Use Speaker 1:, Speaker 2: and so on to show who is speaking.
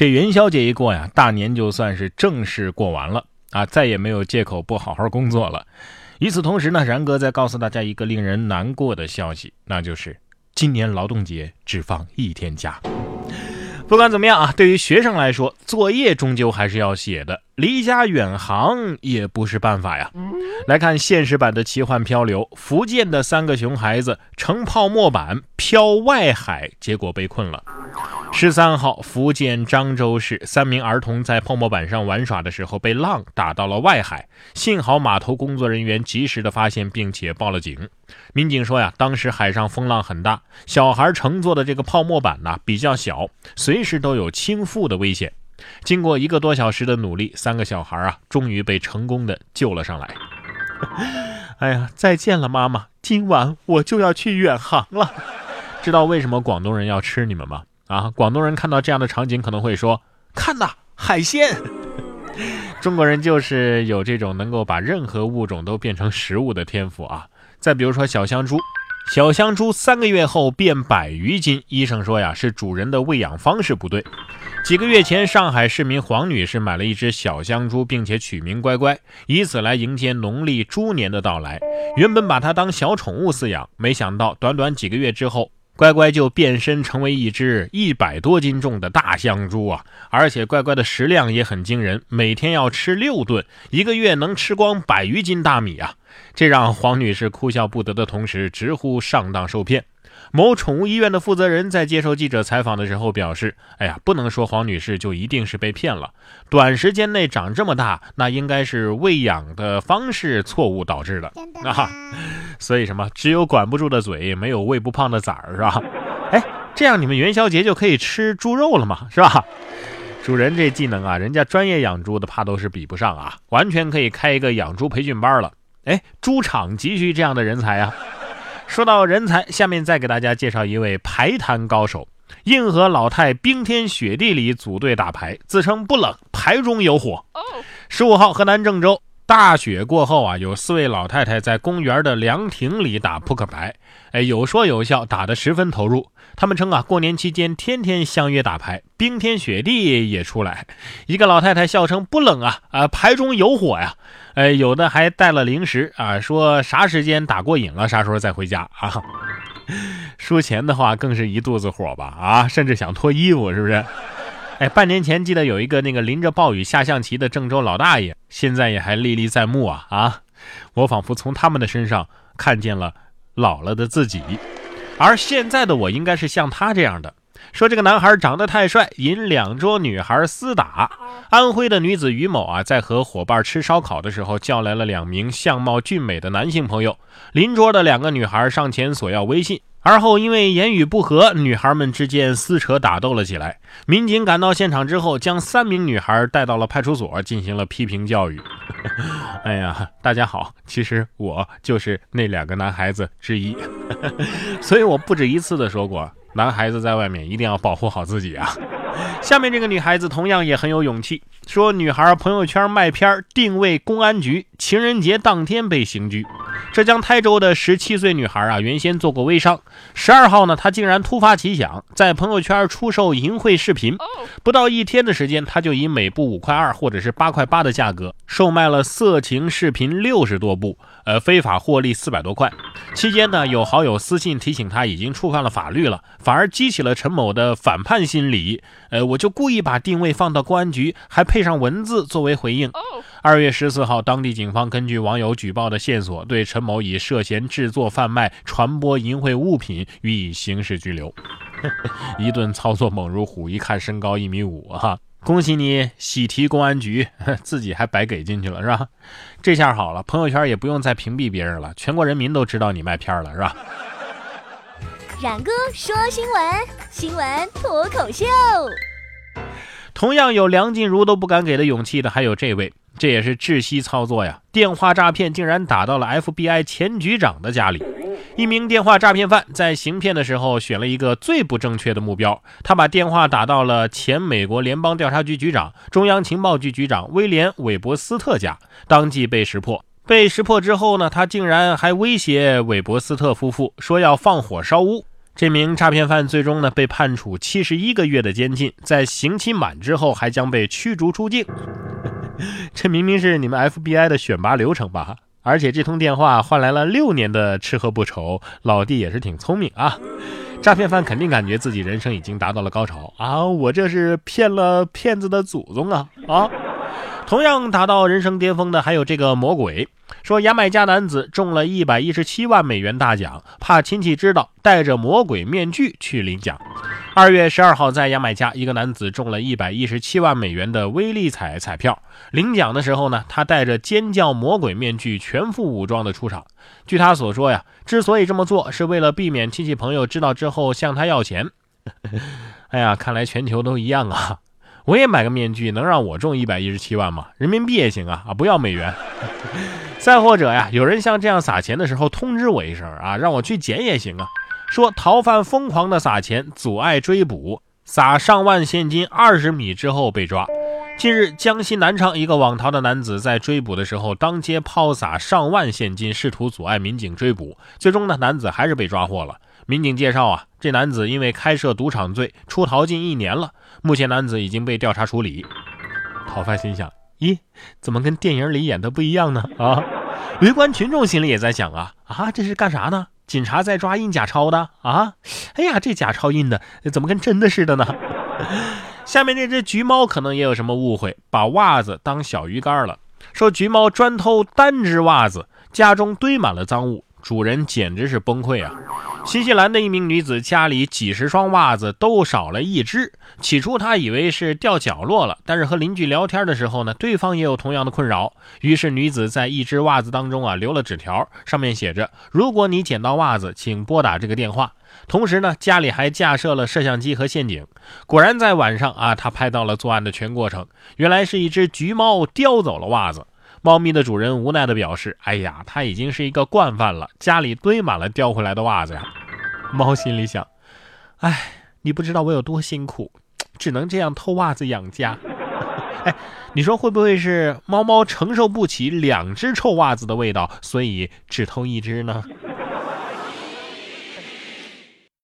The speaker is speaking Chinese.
Speaker 1: 这元宵节一过呀，大年就算是正式过完了啊，再也没有借口不好好工作了。与此同时呢，然哥再告诉大家一个令人难过的消息，那就是今年劳动节只放一天假。不管怎么样啊，对于学生来说，作业终究还是要写的，离家远航也不是办法呀。来看现实版的奇幻漂流，福建的三个熊孩子乘泡沫板漂外海，结果被困了。十三号，福建漳州市三名儿童在泡沫板上玩耍的时候被浪打到了外海，幸好码头工作人员及时的发现并且报了警。民警说呀，当时海上风浪很大，小孩乘坐的这个泡沫板呢比较小，随时都有倾覆的危险。经过一个多小时的努力，三个小孩啊终于被成功的救了上来。哎呀，再见了，妈妈，今晚我就要去远航了。知道为什么广东人要吃你们吗？啊，广东人看到这样的场景可能会说：“看呐，海鲜。”中国人就是有这种能够把任何物种都变成食物的天赋啊。再比如说小香猪，小香猪三个月后变百余斤，医生说呀是主人的喂养方式不对。几个月前，上海市民黄女士买了一只小香猪，并且取名乖乖，以此来迎接农历猪年的到来。原本把它当小宠物饲养，没想到短短几个月之后。乖乖就变身成为一只一百多斤重的大香猪啊！而且乖乖的食量也很惊人，每天要吃六顿，一个月能吃光百余斤大米啊！这让黄女士哭笑不得的同时，直呼上当受骗。某宠物医院的负责人在接受记者采访的时候表示：“哎呀，不能说黄女士就一定是被骗了。短时间内长这么大，那应该是喂养的方式错误导致的啊。所以什么，只有管不住的嘴，没有喂不胖的崽儿，是吧？哎，这样你们元宵节就可以吃猪肉了嘛，是吧？主人这技能啊，人家专业养猪的怕都是比不上啊，完全可以开一个养猪培训班了。哎，猪场急需这样的人才啊。”说到人才，下面再给大家介绍一位排坛高手。硬核老太冰天雪地里组队打牌，自称不冷，牌中有火。十五号，河南郑州大雪过后啊，有四位老太太在公园的凉亭里打扑克牌，哎，有说有笑，打得十分投入。他们称啊，过年期间天天相约打牌，冰天雪地也出来。一个老太太笑称不冷啊，啊，牌中有火呀。哎，有的还带了零食啊，说啥时间打过瘾了，啥时候再回家啊？输钱的话更是一肚子火吧？啊，甚至想脱衣服，是不是？哎，半年前记得有一个那个淋着暴雨下象棋的郑州老大爷，现在也还历历在目啊啊！我仿佛从他们的身上看见了老了的自己，而现在的我应该是像他这样的。说这个男孩长得太帅，引两桌女孩厮打。安徽的女子于某啊，在和伙伴吃烧烤的时候，叫来了两名相貌俊美的男性朋友。邻桌的两个女孩上前索要微信，而后因为言语不合，女孩们之间撕扯打斗了起来。民警赶到现场之后，将三名女孩带到了派出所，进行了批评教育。哎呀，大家好，其实我就是那两个男孩子之一，所以我不止一次的说过。男孩子在外面一定要保护好自己啊！下面这个女孩子同样也很有勇气，说女孩朋友圈卖片定位公安局，情人节当天被刑拘。浙江台州的十七岁女孩啊，原先做过微商，十二号呢，她竟然突发奇想，在朋友圈出售淫秽视频。不到一天的时间，她就以每部五块二或者是八块八的价格售卖了色情视频六十多部，呃，非法获利四百多块。期间呢，有好友私信提醒她已经触犯了法律了，反而激起了陈某的反叛心理。呃，我就故意把定位放到公安局，还配上文字作为回应。二月十四号，当地警方根据网友举报的线索，对陈某以涉嫌制作、贩卖、传播淫秽物品予以刑事拘留。一顿操作猛如虎，一看身高一米五哈，恭喜你喜提公安局，自己还白给进去了是吧？这下好了，朋友圈也不用再屏蔽别人了，全国人民都知道你卖片了是吧？冉哥说新闻，新闻脱口秀。同样有梁静茹都不敢给的勇气的，还有这位。这也是窒息操作呀！电话诈骗竟然打到了 FBI 前局长的家里。一名电话诈骗犯在行骗的时候选了一个最不正确的目标，他把电话打到了前美国联邦调查局局长、中央情报局局长威廉·韦伯斯特家，当即被识破。被识破之后呢，他竟然还威胁韦伯斯特夫妇说要放火烧屋。这名诈骗犯最终呢被判处七十一个月的监禁，在刑期满之后还将被驱逐出境。这明明是你们 FBI 的选拔流程吧？而且这通电话换来了六年的吃喝不愁，老弟也是挺聪明啊。诈骗犯肯定感觉自己人生已经达到了高潮啊！我这是骗了骗子的祖宗啊啊！同样达到人生巅峰的还有这个魔鬼。说牙买加男子中了一百一十七万美元大奖，怕亲戚知道，戴着魔鬼面具去领奖。二月十二号，在牙买加，一个男子中了一百一十七万美元的威力彩彩票，领奖的时候呢，他戴着尖叫魔鬼面具，全副武装的出场。据他所说呀，之所以这么做，是为了避免亲戚朋友知道之后向他要钱。哎呀，看来全球都一样啊！我也买个面具，能让我中一百一十七万吗？人民币也行啊，啊，不要美元。再或者呀，有人像这样撒钱的时候通知我一声啊，让我去捡也行啊。说逃犯疯狂的撒钱，阻碍追捕，撒上万现金二十米之后被抓。近日，江西南昌一个网逃的男子在追捕的时候，当街抛洒上万现金，试图阻碍民警追捕。最终呢，男子还是被抓获了。民警介绍啊，这男子因为开设赌场罪出逃近一年了，目前男子已经被调查处理。逃犯心想。咦，怎么跟电影里演的不一样呢？啊，围观群众心里也在想啊啊，这是干啥呢？警察在抓印假钞的啊？哎呀，这假钞印的怎么跟真的似的呢？下面这只橘猫可能也有什么误会，把袜子当小鱼干了，说橘猫专偷单只袜子，家中堆满了赃物，主人简直是崩溃啊。新西兰的一名女子家里几十双袜子都少了一只，起初她以为是掉角落了，但是和邻居聊天的时候呢，对方也有同样的困扰。于是女子在一只袜子当中啊留了纸条，上面写着：“如果你捡到袜子，请拨打这个电话。”同时呢，家里还架设了摄像机和陷阱。果然在晚上啊，她拍到了作案的全过程。原来是一只橘猫叼走了袜子。猫咪的主人无奈地表示：“哎呀，它已经是一个惯犯了，家里堆满了叼回来的袜子呀。”猫心里想：“哎，你不知道我有多辛苦，只能这样偷袜子养家。”哎，你说会不会是猫猫承受不起两只臭袜子的味道，所以只偷一只呢？